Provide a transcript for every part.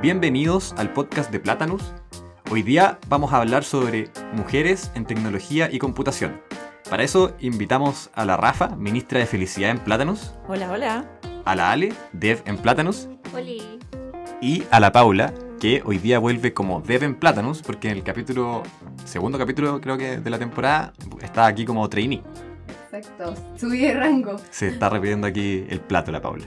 Bienvenidos al podcast de Platanus. Hoy día vamos a hablar sobre mujeres en tecnología y computación. Para eso invitamos a la Rafa, ministra de Felicidad en Platanus. Hola, hola. A la Ale, Dev en Platanus. Hola. Y a la Paula, que hoy día vuelve como Dev en Platanus, porque en el capítulo, segundo capítulo creo que de la temporada, está aquí como trainee. Exacto, subí de rango. Se está repitiendo aquí el plato la Paula.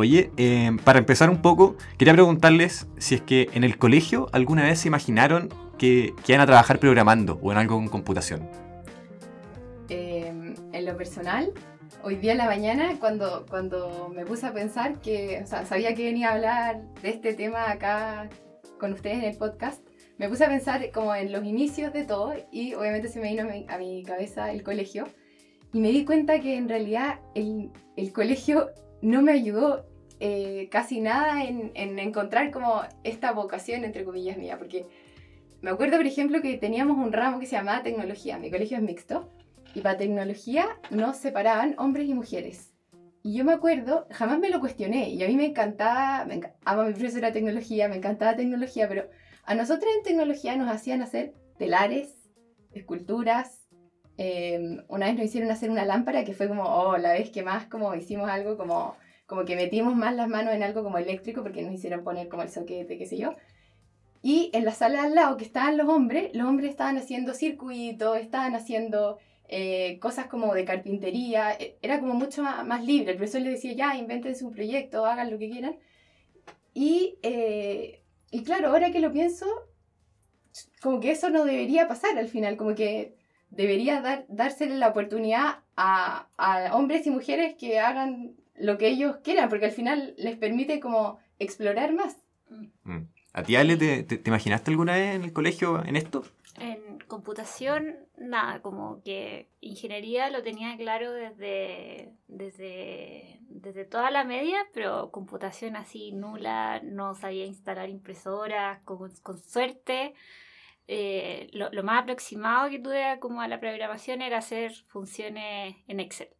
Oye, eh, para empezar un poco, quería preguntarles si es que en el colegio alguna vez se imaginaron que, que iban a trabajar programando o en algo con computación. Eh, en lo personal, hoy día en la mañana, cuando, cuando me puse a pensar que, o sea, sabía que venía a hablar de este tema acá con ustedes en el podcast, me puse a pensar como en los inicios de todo y obviamente se me vino a mi, a mi cabeza el colegio y me di cuenta que en realidad el, el colegio no me ayudó eh, casi nada en, en, encontrar como esta vocación, entre comillas, mía, porque me acuerdo, por ejemplo, que teníamos un ramo que se llamaba tecnología, mi colegio es mixto, y para tecnología nos separaban hombres y mujeres. Y yo me acuerdo, jamás me lo cuestioné, y a mí me encantaba, me enc amo a mi profesora de tecnología, me encantaba tecnología, pero a nosotros en tecnología nos hacían hacer telares, esculturas, eh, una vez nos hicieron hacer una lámpara que fue como, oh, la vez que más como hicimos algo como, como que metimos más las manos en algo como eléctrico porque nos hicieron poner como el soquete, qué sé yo. Y en la sala al lado que estaban los hombres, los hombres estaban haciendo circuitos, estaban haciendo eh, cosas como de carpintería, e, era como mucho más, más, libre. El profesor les decía, ya, inventen su proyecto, hagan lo que quieran. Y, eh, y claro, ahora que lo pienso, como que eso no debería pasar al final, como que debería dar, dársele la oportunidad a, a, hombres y mujeres que hagan lo que ellos quieran, porque al final les permite como explorar más. Mm. ¿A ti, Ale, te, te, te, imaginaste alguna vez en el colegio en esto? En computación, nada, como que ingeniería lo tenía claro desde, desde, desde toda la media, pero computación así nula, no sabía instalar impresoras, con, con suerte eh, lo, lo, más aproximado que tuve como a la programación era hacer funciones en Excel.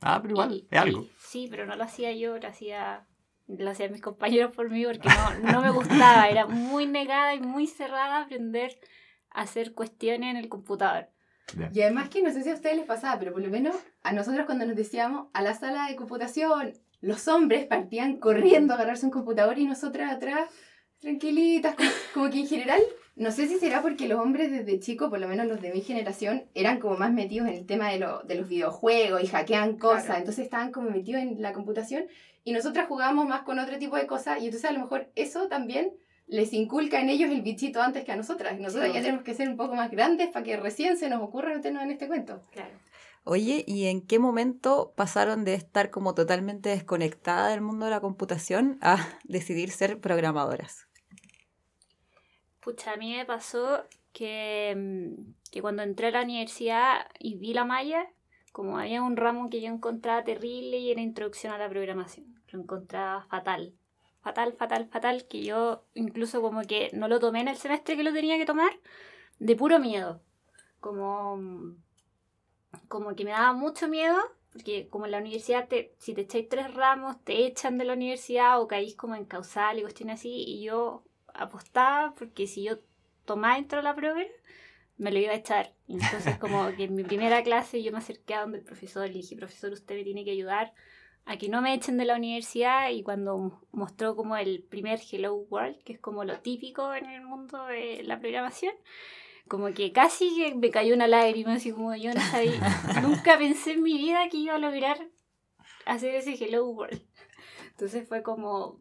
Ah, pero igual, y, es algo. Y, sí, pero no lo hacía yo, lo hacía, lo hacían mis compañeros por mí porque no, no me gustaba. Era muy negada y muy cerrada a aprender a hacer cuestiones en el computador. Yeah. Y además que no sé si a ustedes les pasaba, pero por lo menos a nosotros cuando nos decíamos a la sala de computación, los hombres partían corriendo a agarrarse un computador y nosotras atrás tranquilitas, como, como, que en general, no sé si será porque los hombres desde chicos, por lo menos los de mi generación, eran como más metidos en el tema de, lo, de los videojuegos y hackean cosas, claro. entonces estaban como metidos en la computación y nosotras jugábamos más con otro tipo de cosas y entonces a lo mejor eso también les inculca en ellos el bichito antes que a nosotras. Y nosotras sí. ya tenemos que ser un poco más grandes para que recién se nos ocurra meternos en este cuento. Claro. Oye, ¿y en qué momento pasaron de estar como totalmente desconectada del mundo de la computación a decidir ser programadoras? Pucha, a mí me pasó que, que cuando entré a la universidad y vi la malla, como había un ramo que yo encontraba terrible y era introducción a la programación. Lo encontraba fatal. Fatal, fatal, fatal, que yo incluso como que no lo tomé en el semestre que lo tenía que tomar, de puro miedo. Como, como que me daba mucho miedo, porque como en la universidad, te, si te echáis tres ramos, te echan de la universidad o caís como en causal y cuestiones así, y yo apostaba porque si yo tomaba dentro de la prueba me lo iba a echar. Entonces como que en mi primera clase yo me acerqué a donde el profesor y dije, profesor, usted me tiene que ayudar a que no me echen de la universidad y cuando mostró como el primer Hello World, que es como lo típico en el mundo de la programación, como que casi me cayó una lágrima, así como yo no sabía, nunca pensé en mi vida que iba a lograr hacer ese Hello World. Entonces fue como,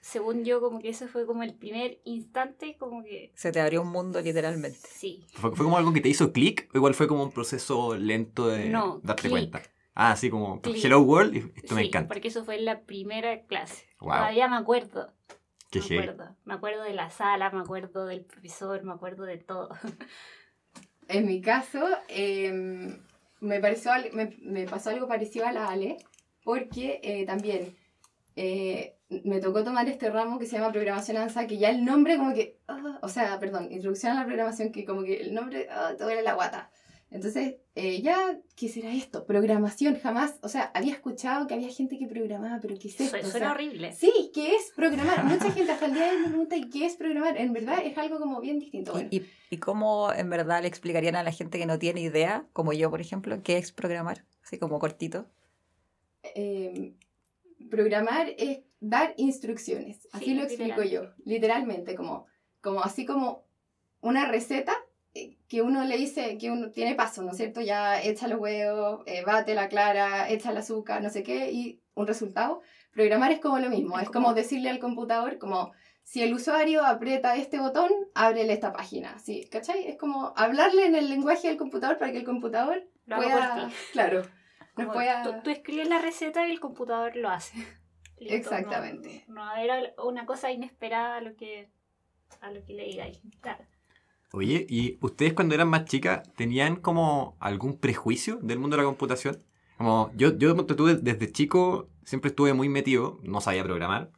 según yo, como que eso fue como el primer instante, como que... Se te abrió un mundo literalmente. Sí. ¿Fue, fue como algo que te hizo clic o igual fue como un proceso lento de no, darte click. cuenta? Ah, sí, como Click. Hello World, y esto sí, me encanta. porque eso fue en la primera clase. Wow. Todavía me acuerdo. Qué me heavy. acuerdo. Me acuerdo de la sala, me acuerdo del profesor, me acuerdo de todo. En mi caso, eh, me, pareció, me, me, pasó algo parecido a la Ale, porque eh, también eh, me tocó tomar este ramo que se llama programación avanzada, que ya el nombre como que, uh, o sea, perdón, introducción a la programación, que como que el nombre uh, te duele la guata. Entonces, eh, ya, ¿qué será esto? Programación, jamás, o sea, había escuchado que había gente que programaba, pero ¿qué es esto? Suena, O sea, horrible. Sí, ¿qué es programar? Mucha gente hasta el día de hoy me pregunta, ¿y qué es programar? En verdad es algo como bien distinto. Bueno, ¿Y, y, y cómo en verdad le explicarían a la gente que no tiene idea, como yo, por ejemplo, qué es programar? Así como cortito. eh, programar es dar instrucciones, así Sí, lo explico yo, literalmente, como, como así como una receta eh, que uno le dice que uno tiene paso, ¿no es cierto? Ya echa los huevos, eh, bate la clara, echa el azúcar, no sé qué, y un resultado. Programar es como lo mismo, Es es como como- decirle al computador, como si el usuario aprieta este botón, ábrele esta página, ¿sí? ¿Cachai? Es como hablarle en el lenguaje del computador para que el computador Lo pueda, por ti. claro, Como tú, tú escribes la receta y el computador lo hace. Listo, no- Exactamente. No, era una cosa inesperada a lo que, a lo que le digáis. Claro. Oye, ¿y ustedes cuando eran más chicas tenían como algún prejuicio del mundo de la computación? Como yo, yo desde chico siempre estuve muy metido, no sabía programar,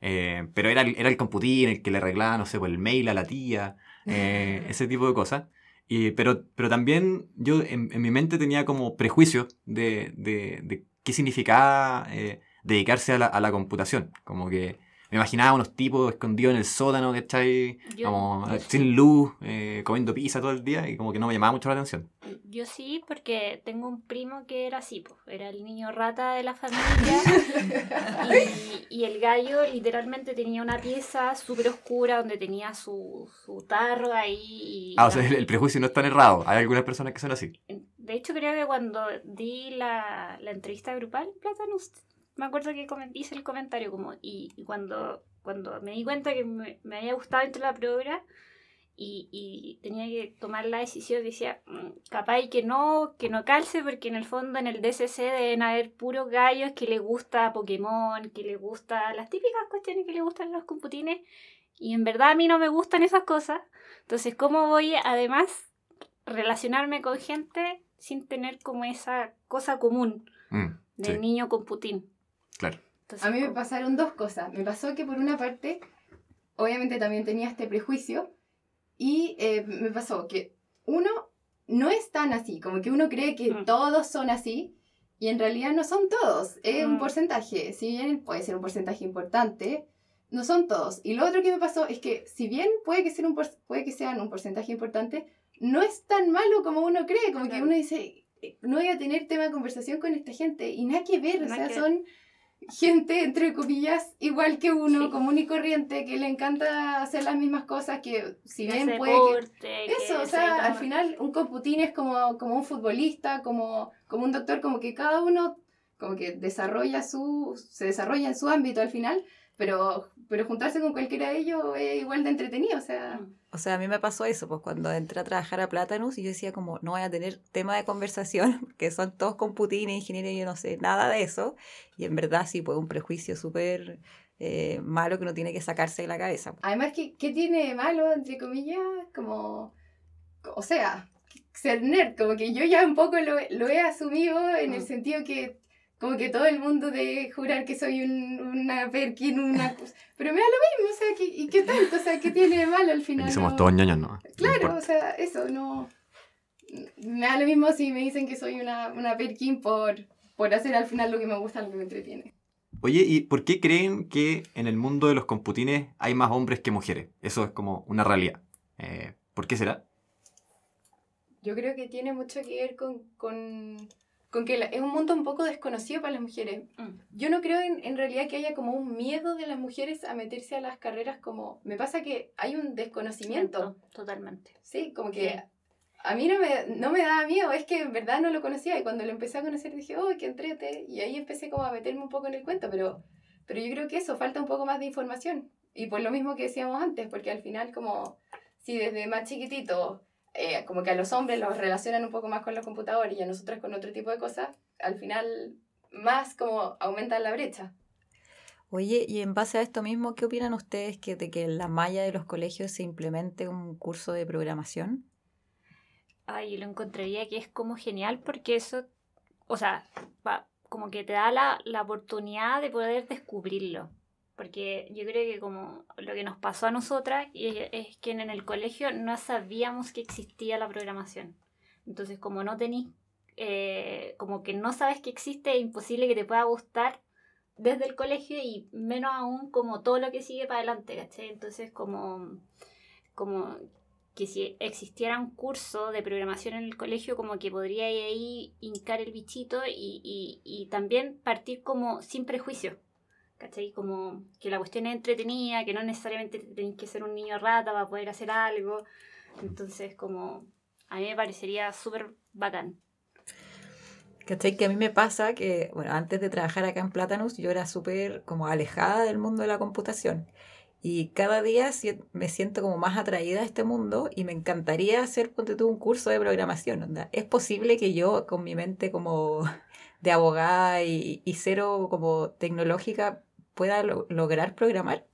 eh, pero era, el- era el computín el que le arreglaba, no sé, pues, el mail a la tía, eh, ese tipo de cosas. Y, pero, pero también yo en, mi mente tenía como prejuicios de, de, de qué significaba eh, dedicarse a la, a la computación. Como que me imaginaba unos tipos escondidos en el sótano, ¿cachai? Yo- como yo eh, sí. sin luz, eh, comiendo pizza todo el día y como que no me llamaba mucho la atención. Yo sí, porque tengo un primo que era así, pues, era el niño rata de la familia. y, y el gallo literalmente tenía una pieza súper oscura donde tenía su, su tarro ahí. y Ah, o sea, el prejuicio no es tan errado. Hay algunas personas que son así. De hecho, creo que cuando di la, la entrevista grupal, Platanus, me acuerdo que hice el comentario como, y, y cuando, cuando me di cuenta que me, me había gustado entre la prueba y, y tenía que tomar la decisión, decía, "Mm, capaz que no, que no calce, porque en el fondo en el DCC deben haber puros gallos que les gusta Pokémon, que les gusta las típicas cuestiones que les gustan los computines, y en verdad a mí no me gustan esas cosas. Entonces, ¿cómo voy además relacionarme con gente sin tener como esa cosa común Mm, del sí, niño con Putin? Claro. Entonces, A mí me pasaron dos cosas. Me pasó que por una parte, obviamente también tenía este prejuicio y eh, me pasó que uno no es tan así, como que uno cree que Mm. todos son así y en realidad no son todos, es un Mm. porcentaje, si bien puede ser un porcentaje importante, no son todos. Y lo otro que me pasó es que si bien puede que, ser un por- puede que sean un porcentaje importante, no es tan malo como uno cree, como que uno dice, eh, no voy a tener tema de conversación con esta gente y nada que ver, o sea, que- son gente, entre comillas, igual que uno, Sí. común y corriente, que le encanta hacer las mismas cosas, que si bien puede que... deporte, que Eso, o se sea, al final un computín es como, como un futbolista, como, como un doctor, como que cada uno como que desarrolla su, se desarrolla en su ámbito al final, pero, pero juntarse con cualquiera de ellos es igual de entretenido, o sea... O sea, a mí me pasó eso, pues cuando entré a trabajar a Platanus y yo decía como, no voy a tener tema de conversación, que son todos computines, ingeniería, y yo no sé nada de eso. Y en verdad sí, pues un prejuicio súper eh, malo que uno tiene que sacarse de la cabeza. Además, ¿qué, qué tiene de malo, entre comillas? Como, o sea, ser nerd, como que yo ya un poco lo, lo he asumido en el Mm. sentido que como que todo el mundo de jurar que soy un, una Perkin, una pero me da lo mismo, o sea, ¿qué, ¿y qué tanto? O sea, ¿qué tiene de malo al final? Aquí somos No- todos ñoños, ¿no? Claro, o sea, eso, no... Me da lo mismo si me dicen que soy una, una Perkin por, por hacer al final lo que me gusta, lo que me entretiene. Oye, ¿y por qué creen que en el mundo de los computines hay más hombres que mujeres? Eso es como una realidad. Eh, ¿Por qué será? Yo creo que tiene mucho que ver con, con, con que la- es un mundo un poco desconocido para las mujeres. Mm. Yo no creo en, en realidad que haya como un miedo de las mujeres a meterse a las carreras como... Me pasa que hay un desconocimiento, Totalmente. ¿sí? Como que Sí. a mí no me, no me daba miedo, es que en verdad no lo conocía y cuando lo empecé a conocer dije, oh, qué entrete, y ahí empecé como a meterme un poco en el cuento, pero, pero yo creo que eso, falta un poco más de información. Y por lo mismo que decíamos antes, porque al final como si desde más chiquitito eh, como que a los hombres los relacionan un poco más con los computadores y a nosotros con otro tipo de cosas, al final más como aumenta la brecha. Oye, y en base a esto mismo, ¿qué opinan ustedes que, de que en la malla de los colegios se implemente un curso de programación? Ay, yo lo encontraría que es como genial porque eso, o sea, va- como que te da la, la oportunidad de poder descubrirlo. Porque yo creo que como lo que nos pasó a nosotras es, que en el colegio no sabíamos que existía la programación. Entonces, como no tenéis, eh, como que no sabes que existe, es imposible que te pueda gustar desde el colegio y menos aún como todo lo que sigue para adelante, ¿cachai? Entonces, como, como que si existiera un curso de programación en el colegio, como que podría ahí hincar el bichito y, y también partir como sin prejuicio. ¿Cachai? Como que la cuestión es entretenida, que no necesariamente tenéis que ser un niño rata para poder hacer algo. Entonces, como a mí me parecería súper bacán. ¿Cachai? Que a mí me pasa que, bueno, antes de trabajar acá en Platanus, yo era súper como alejada del mundo de la computación. Y cada día me siento como más atraída a este mundo y me encantaría hacer, ponte un curso de programación. ¿onda? Es posible que yo, con mi mente como de abogada y cero como tecnológica, pueda lo- lograr programar.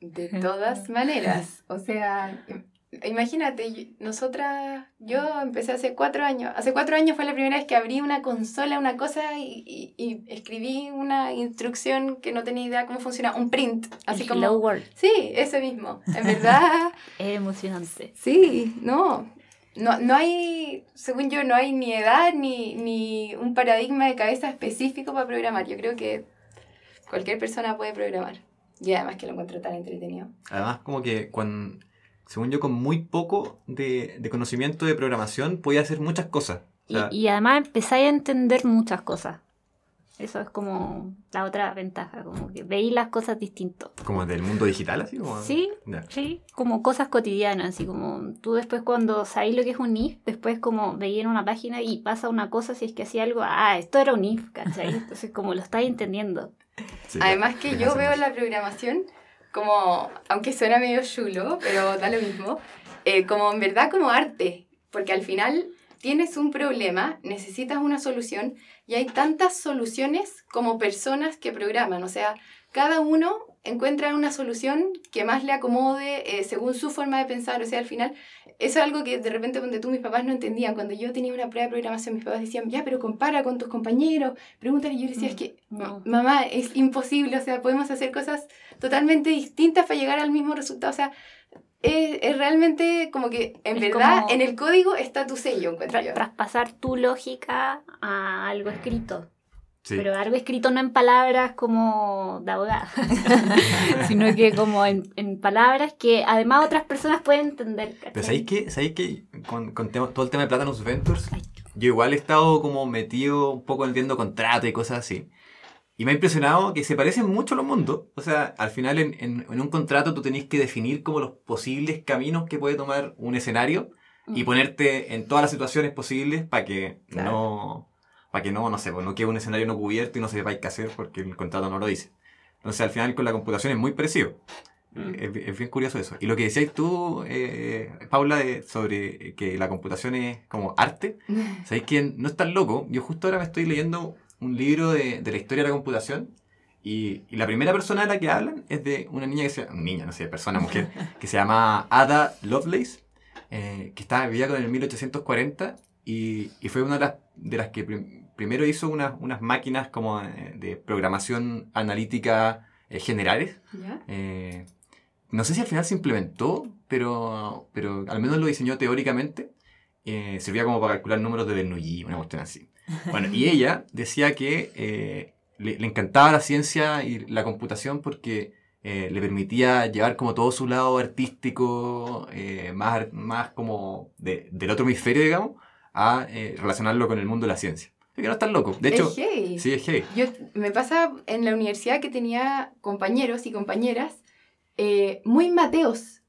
De todas maneras, o sea, im- imagínate, yo- nosotras, yo empecé hace cuatro años, hace cuatro años fue la primera vez que abrí una consola, una cosa y, y- y escribí una instrucción que no tenía idea cómo funciona, un print, así el como... Hello World. Sí, ese mismo, en verdad, Es emocionante. sí, no, no, no hay, según yo, no hay ni edad ni, ni un paradigma de cabeza específico para programar, yo creo que cualquier persona puede programar. Y además que lo encuentro tan entretenido. Además, como que cuando, según yo, con muy poco de, de conocimiento de programación, podía hacer muchas cosas. O Y, sea, y además empezáis a entender muchas cosas. Eso es como la otra ventaja, como que veis las cosas distintos. como del mundo digital, así como. Sí, Ya. sí, como cosas cotidianas, así como tú después cuando sabéis lo que es un if, después como veis en una página y pasa una cosa, si es que hacía algo, ah, esto era un if, ¿cachai? Entonces como lo estáis entendiendo. Sí, Además que yo veo más. la programación como, aunque suena medio chulo, pero da lo mismo, eh, como en verdad como arte, porque al final tienes un problema, necesitas una solución y hay tantas soluciones como personas que programan, o sea, cada uno encuentra una solución que más le acomode eh, según su forma de pensar, o sea, al final eso es algo que de repente cuando tú mis papás no entendían, cuando yo tenía una prueba de programación mis papás decían, ya, pero compara con tus compañeros, pregúntale, y yo decía, Mm, es que no. mamá, es imposible, o sea, podemos hacer cosas totalmente distintas para llegar al mismo resultado, o sea, es, es realmente como que en Es verdad en el código está tu sello, Tra- yo. traspasar tu lógica a algo escrito. Sí. Pero algo escrito no en palabras como de abogada, sino que como en, en palabras que además otras personas pueden entender. ¿cachai? Pero ¿sabéis que, ¿sabéis que con, con tema- todo el tema de Platinum Ventures, yo igual he estado como metido un poco vendiendo contratos y cosas así. Y me ha impresionado que se parecen mucho los mundos. O sea, al final en, en- en un contrato tú tenés que definir como los posibles caminos que puede tomar un escenario y Mm. ponerte en todas las situaciones posibles para que Claro. no, para que no, no sé, pues no quede un escenario no cubierto y no sepáis qué hacer porque el contrato no lo dice. Entonces al final con la computación es muy parecido. Mm. Es, es bien curioso eso. Y lo que decías tú, eh, Paula, de- sobre que la computación es como arte, ¿sabéis que no es tan loco? Yo justo ahora me estoy leyendo un libro de, de la historia de la computación y, y la primera persona de la que hablan es de una niña que se niña, no sé, persona, mujer, que se llama Ada Lovelace, eh, que estaba, vivía con el 1840 y, y fue una de las, de las que primero hizo unas, unas máquinas como eh, de programación analítica eh, generales. ¿Ya? Eh, no sé si al final se implementó, pero, pero al menos lo diseñó teóricamente. Eh, servía como para calcular números de Bernoulli, una cuestión así. Bueno, y ella decía que eh, le, le encantaba la ciencia y la computación porque eh, le permitía llevar como todo su lado artístico, más, más como de- del otro hemisferio, digamos, a relacionarlo con el mundo de la ciencia. Así que no es tan loco. De hecho, Es sí, es heavy. Yo, me pasa en la universidad que tenía compañeros y compañeras eh, muy mateos,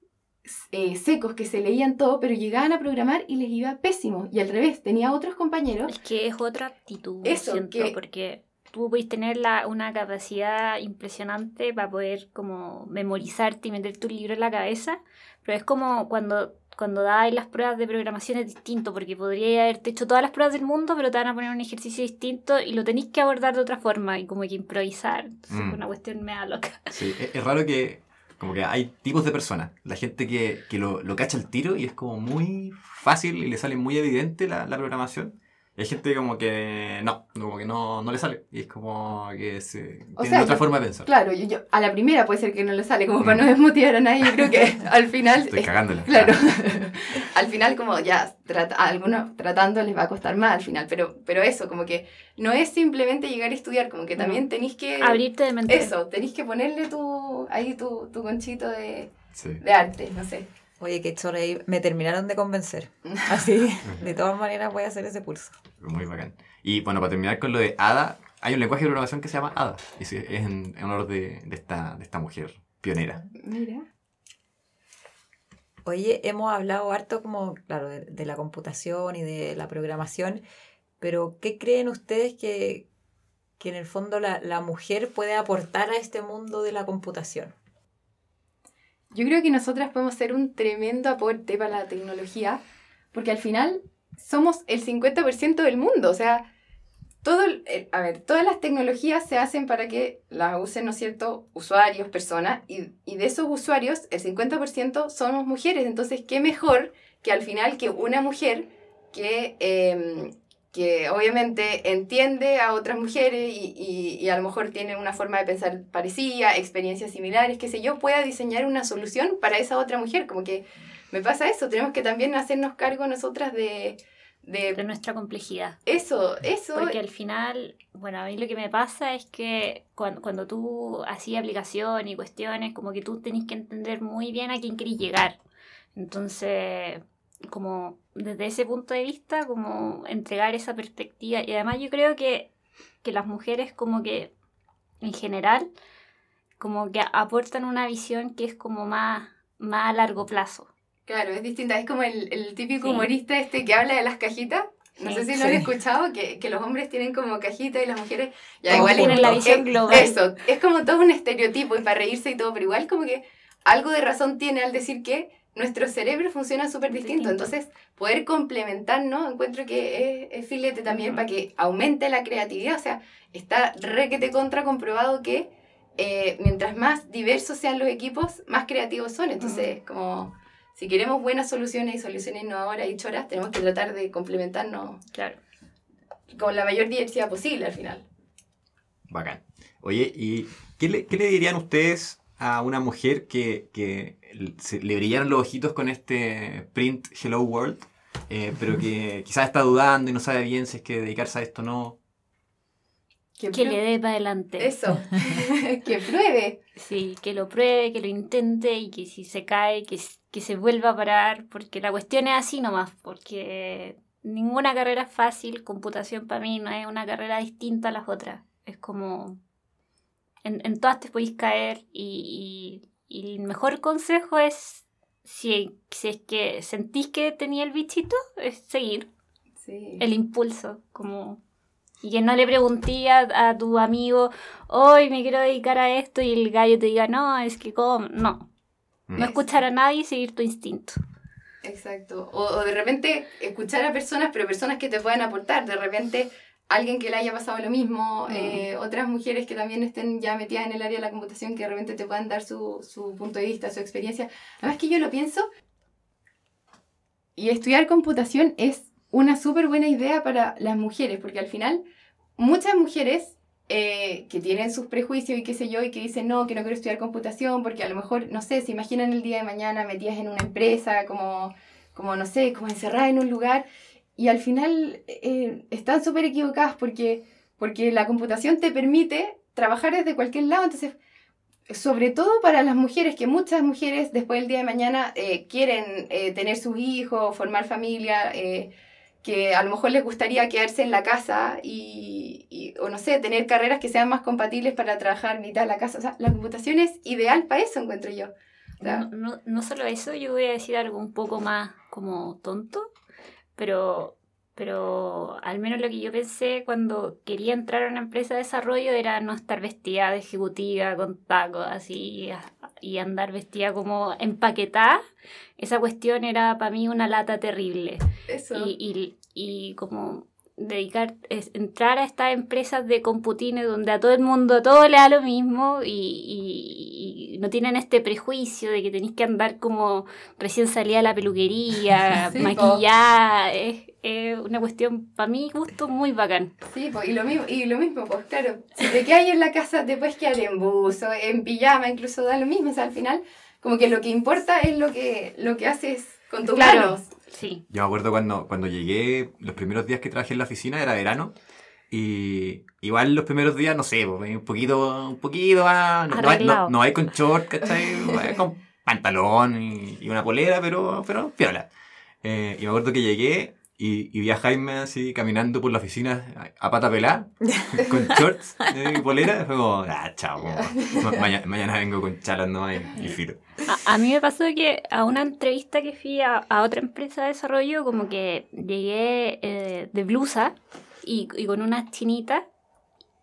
eh, secos, que se leían todo, pero llegaban a programar y les iba pésimo. Y al revés, tenía otros compañeros. Es que es otra actitud, Eso, siento, que- porque tú puedes tener la, una capacidad impresionante para poder como memorizarte y meter tu libro en la cabeza, pero es como cuando, cuando dais las pruebas de programación es distinto, porque podrías haberte hecho todas las pruebas del mundo, pero te van a poner un ejercicio distinto y lo tenéis que abordar de otra forma y como que improvisar. Entonces, Mm. es una cuestión mega loca. Sí, es, es raro que como que hay tipos de personas. La gente que, que lo, lo cacha al tiro y es como muy fácil y le sale muy evidente la, la programación. Y hay gente como que no, como que no, no le sale. Y es como que se, O tiene sea, otra yo- forma de pensar. Claro, yo, yo- a la primera puede ser que no le sale, como para Mm. no desmotivar a nadie. Yo creo que al final. Estoy es- cagándola. Claro. al final como ya trata, a algunos tratando les va a costar más al final, pero, pero eso, como que no es simplemente llegar a estudiar, como que también tenéis que... Abrirte de mente. Eso, tenéis que ponerle tu, ahí tu, tu conchito de, Sí. de arte, no sé. Oye, qué chorro ahí. Me terminaron de convencer. Así, de todas maneras voy a hacer ese pulso. Muy bacán. Y bueno, para terminar con lo de Ada, hay un lenguaje de programación que se llama Ada. Y es en, en honor de, de esta, de esta mujer pionera. Mira. Oye, hemos hablado harto como, claro, de, de la computación y de la programación, pero ¿qué creen ustedes que, que en el fondo la, la mujer puede aportar a este mundo de la computación? Yo creo que nosotras podemos ser un tremendo aporte para la tecnología, porque al final somos el 50% del mundo. O sea, todo, a ver, todas las tecnologías se hacen para que las usen, ¿no cierto?, usuarios, personas, y, y de esos usuarios, el 50% somos mujeres. Entonces, ¿qué mejor que al final que una mujer que, em, que obviamente entiende a otras mujeres y, y- y a lo mejor tiene una forma de pensar parecida, experiencias similares, qué sé yo, pueda diseñar una solución para esa otra mujer? Como que me pasa eso, tenemos que también hacernos cargo nosotras de... de de nuestra complejidad. eso, eso. Porque al final, bueno, a mí lo que me pasa es que cuando, cuando tú hacías aplicación y cuestiones, como que tú tenés que entender muy bien a quién querés llegar. Entonces, como desde ese punto de vista, como entregar esa perspectiva. Y además yo creo que, que las mujeres como que, en general, como que aportan una visión que es como más, más a largo plazo. Claro, es distinta. Es como el, el típico Sí. humorista este que habla de las cajitas. No Sí. sé si lo han escuchado, que, que los hombres tienen como cajitas y las mujeres ya igual tienen la visión es- global. Eso, es como todo un estereotipo y para reírse y todo, pero igual como que algo de razón tiene al decir que nuestro cerebro funciona súper distinto. Distinto. Entonces, poder complementarnos, encuentro que es, es filete también para que aumente la creatividad. O sea, está re que te contra comprobado que eh, mientras más diversos sean los equipos, más creativos son. Entonces, como si queremos buenas soluciones y soluciones innovadoras y choras, tenemos que tratar de complementarnos Claro. con la mayor diversidad posible al final. Bacán. Oye, ¿y qué le, qué le dirían ustedes a una mujer que, que se- le brillaron los ojitos con este print Hello World, eh, pero que quizás está dudando y no sabe bien si es que dedicarse a esto o no? Que, le dé para adelante. Eso, que pruebe. Sí, que lo pruebe, que lo intente y que si se cae, que, que se vuelva a parar, porque la cuestión es así nomás, porque ninguna carrera es fácil, computación para mí no es una carrera distinta a las otras, es como, en, en todas te podéis caer y, y- el mejor consejo es, si, si es que sentís que tenía el bichito, es seguir Sí. el impulso, como... Y que no le pregunté a, a tu amigo, hoy me quiero dedicar a esto, y el gallo te diga, no, es que como... No, no escuchar a nadie y seguir tu instinto. Exacto. O, o de repente escuchar a personas, pero personas que te puedan aportar. De repente alguien que le haya pasado lo mismo, eh, otras mujeres que también estén ya metidas en el área de la computación que de repente te puedan dar su, su punto de vista, su experiencia. Además que yo lo pienso, y estudiar computación es una súper buena idea para las mujeres, porque al final muchas mujeres eh, que tienen sus prejuicios y qué sé yo, y que dicen, no, que no quiero estudiar computación, porque a lo mejor, no sé, se imaginan el día de mañana metidas en una empresa, como, como no sé, como encerradas en un lugar, y al final eh, están súper equivocadas porque, porque la computación te permite trabajar desde cualquier lado, entonces sobre todo para las mujeres, que muchas mujeres después del día de mañana eh, quieren eh, tener sus hijos, formar familia, eh, que a lo mejor les gustaría quedarse en la casa y, y- o no sé, tener carreras que sean más compatibles para trabajar mitad de la casa. O sea, la computación es ideal para eso, encuentro yo. No, no, no solo eso, yo voy a decir algo un poco más como tonto, pero, pero al menos lo que yo pensé cuando quería entrar a una empresa de desarrollo era no estar vestida de ejecutiva con tacos así y andar vestida como empaquetada. Esa cuestión era para mí una lata terrible. eso. y, y, y como dedicar, es, entrar a estas empresas de computines donde a todo el mundo todo le da lo mismo y, y- y no tienen este prejuicio de que tenéis que andar como recién salida de la peluquería, Sí, po. maquillada, es, es una cuestión para mí gusto muy bacán. Sí, pues, y lo mismo, y lo mismo, pues claro, si te quedas en la casa te puedes quedar en buzo, en pijama, incluso da lo mismo, o sea, al final, como que lo que importa es lo que, lo que haces con tus Claro. manos. Sí. Yo me acuerdo cuando, cuando llegué, los primeros días que trabajé en la oficina era verano. Y igual los primeros días, no sé, pues, un poquito, un poquito más. No, no, no- no hay con short, ¿cachai? Con pantalón y, y una polera, pero, pero piola. Eh, y me acuerdo que llegué y, y vi a Jaime así caminando por la oficina a, pata pelada, con shorts y polera. Y fue como, ah, chao, mañana, mañana vengo con chalas no y, y filo. A, a mí me pasó que a una entrevista que fui a, a otra empresa de desarrollo, como que llegué eh, de blusa y, y con unas chinitas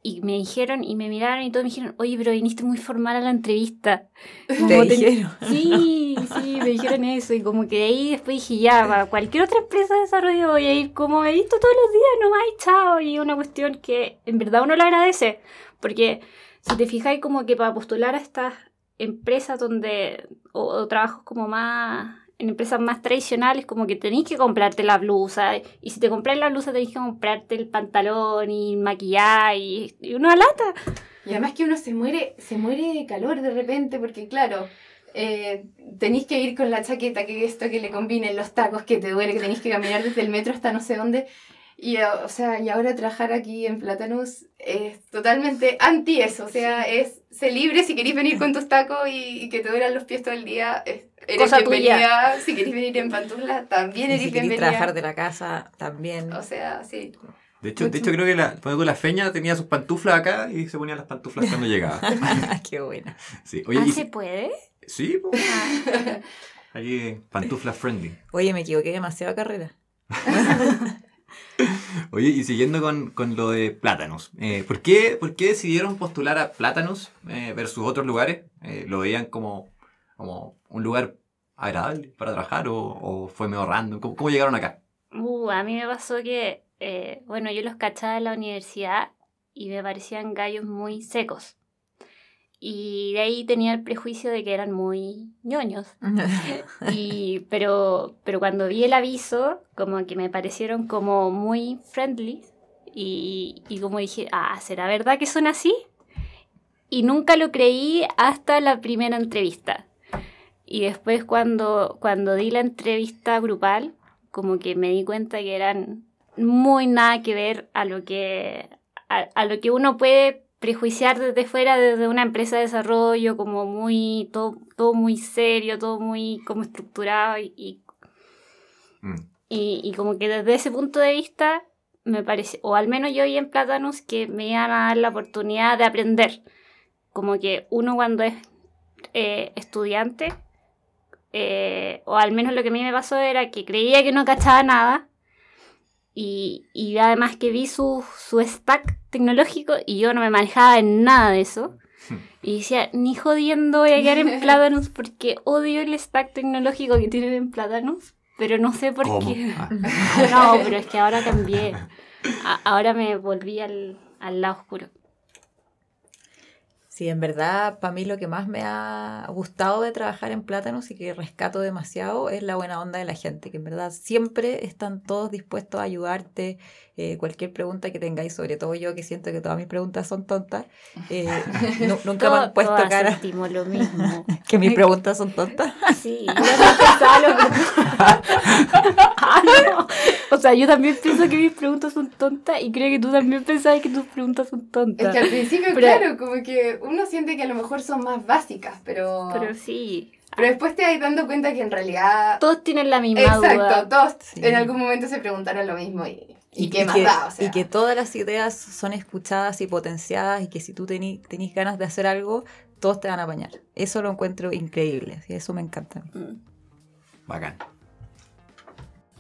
y me dijeron y me miraron y todos me dijeron, oye, pero viniste muy formal a la entrevista. Como Te te- dijeron. Sí, sí, me dijeron eso y como que de ahí después dije, ya, para cualquier otra empresa de desarrollo voy a ir como me he visto todos los días nomás y chao. Y una cuestión que en verdad uno lo agradece, porque si te fijáis como que para postular a estas empresas donde, o, o trabajos como más, en empresas más tradicionales, como que tenéis que comprarte la blusa, y si te compras la blusa tenéis que comprarte el pantalón y maquillar y, y una lata. Y además que uno se muere, se muere de calor de repente, porque claro, eh, tenéis que ir con la chaqueta, que esto, que le combinen los tacos, que te duele, que tenéis que caminar desde el metro hasta no sé dónde. Y, eh, o sea, y ahora trabajar aquí en Platanus es totalmente anti eso. O sea, es ser libre si queréis venir con tus tacos y, y que te duelan los pies todo el día. es- eres Cosa tuya. bienvenida. Si queréis venir en pantuflas, también eres si bienvenida. trabajar de la casa, también. O sea, sí. De hecho, de hecho creo que la, la feña tenía sus pantuflas acá y se ponía las pantuflas cuando llegaba. Qué buena. Sí, oye, Ah, y- ¿se puede? sí, po. Ahí pantufla friendly. Oye, me equivoqué demasiado carrera. Oye, y siguiendo con, con lo de Plátanos, eh, ¿por, qué, por qué decidieron postular a Plátanos eh, versus otros lugares? Eh, ¿Lo veían como, como un lugar agradable para trabajar o, o fue medio random? ¿Cómo, cómo llegaron acá? Uh, a mí me pasó que, eh, bueno, yo los cachaba en la universidad y me parecían gallos muy secos. Y de ahí tenía el prejuicio de que eran muy ñoños. Y, pero, pero cuando vi el aviso, como que me parecieron como muy friendly. Y, y como dije, ah, ¿será verdad que son así? Y nunca lo creí hasta la primera entrevista. Y después cuando, cuando di la entrevista grupal, como que me di cuenta que eran muy nada que ver a lo que, a, a lo que uno puede prejuiciar desde fuera, desde una empresa de desarrollo, como muy, todo, todo muy serio, todo muy como estructurado y, y, Mm. y- y como que desde ese punto de vista me parece, o al menos yo vi en Platanus que me iban a dar la oportunidad de aprender. Como que uno cuando es eh, estudiante, eh, o al menos lo que a mí me pasó era que creía que no cachaba nada, y, y además que vi su, su stack tecnológico y yo no me manejaba en nada de eso. Y decía, ni jodiendo voy a quedar en Platanus porque odio el stack tecnológico que tienen en Platanus, pero no sé por ¿Cómo? qué. Ah. No, pero es que ahora cambié. A- ahora me volví al, al lado oscuro. Sí, en verdad, para mí lo que más me ha gustado de trabajar en Plátanos y que rescato demasiado es la buena onda de la gente, que en verdad siempre están todos dispuestos a ayudarte. eh, cualquier pregunta que tengáis, sobre todo yo que siento que todas mis preguntas son tontas, eh, nu- nunca me han puesto todas cara sentimos lo mismo. que mis preguntas son tontas. Sí, yo. Ah, no. O sea, yo también pienso que mis preguntas son tontas y creo que tú también pensabas que tus preguntas son Es tontas. que al principio, Pero- claro, como que uno siente que a lo mejor son más básicas, pero, Pero pero, sí, después te vas dando cuenta que en realidad... todos tienen la misma Exacto, duda. todos Sí. en algún momento se preguntaron lo mismo y, y, qué y más que, da, o sea. y que todas las ideas son escuchadas y potenciadas y que si tú tení- tenés ganas de hacer algo, todos te van a apañar. Eso lo encuentro increíble, así, eso me encanta. Mm. Bacán.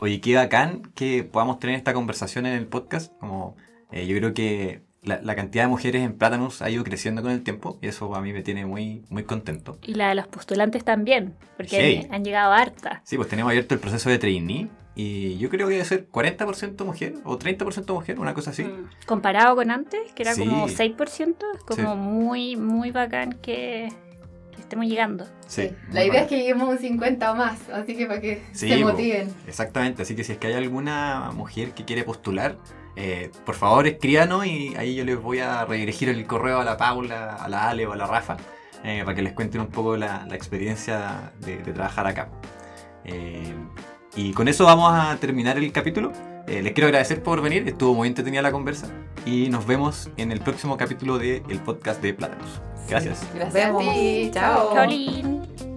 Oye, qué bacán que podamos tener esta conversación en el podcast. Como eh, yo creo que la, la cantidad de mujeres en Plátanos ha ido creciendo con el tiempo y eso a mí me tiene muy, muy contento. Y la de los postulantes también, porque Sí. han, han llegado hartas. Sí, pues tenemos abierto el proceso de trainee y yo creo que debe ser 40% mujer o 30% mujer, una cosa así. Mm. Comparado con antes, que era Sí. como 6%, es como Sí. muy, muy bacán que, que estemos llegando. Sí. Sí, La idea es que lleguemos a un 50 o más, así que para que Sí, se motiven. Exactamente, así que si es que hay alguna mujer que quiere postular, eh, por favor escríbanos y ahí yo les voy a redirigir el correo a la Paula, a la Ale o a la Rafa eh, para que les cuenten un poco la, la experiencia de, de trabajar acá. Eh, Y con eso vamos a terminar el capítulo. Eh, les quiero agradecer por venir, estuvo muy entretenida la conversa. Y nos vemos en el próximo capítulo del podcast de Plátanos. Gracias. Gracias a vemos. ti. Chao. Chao.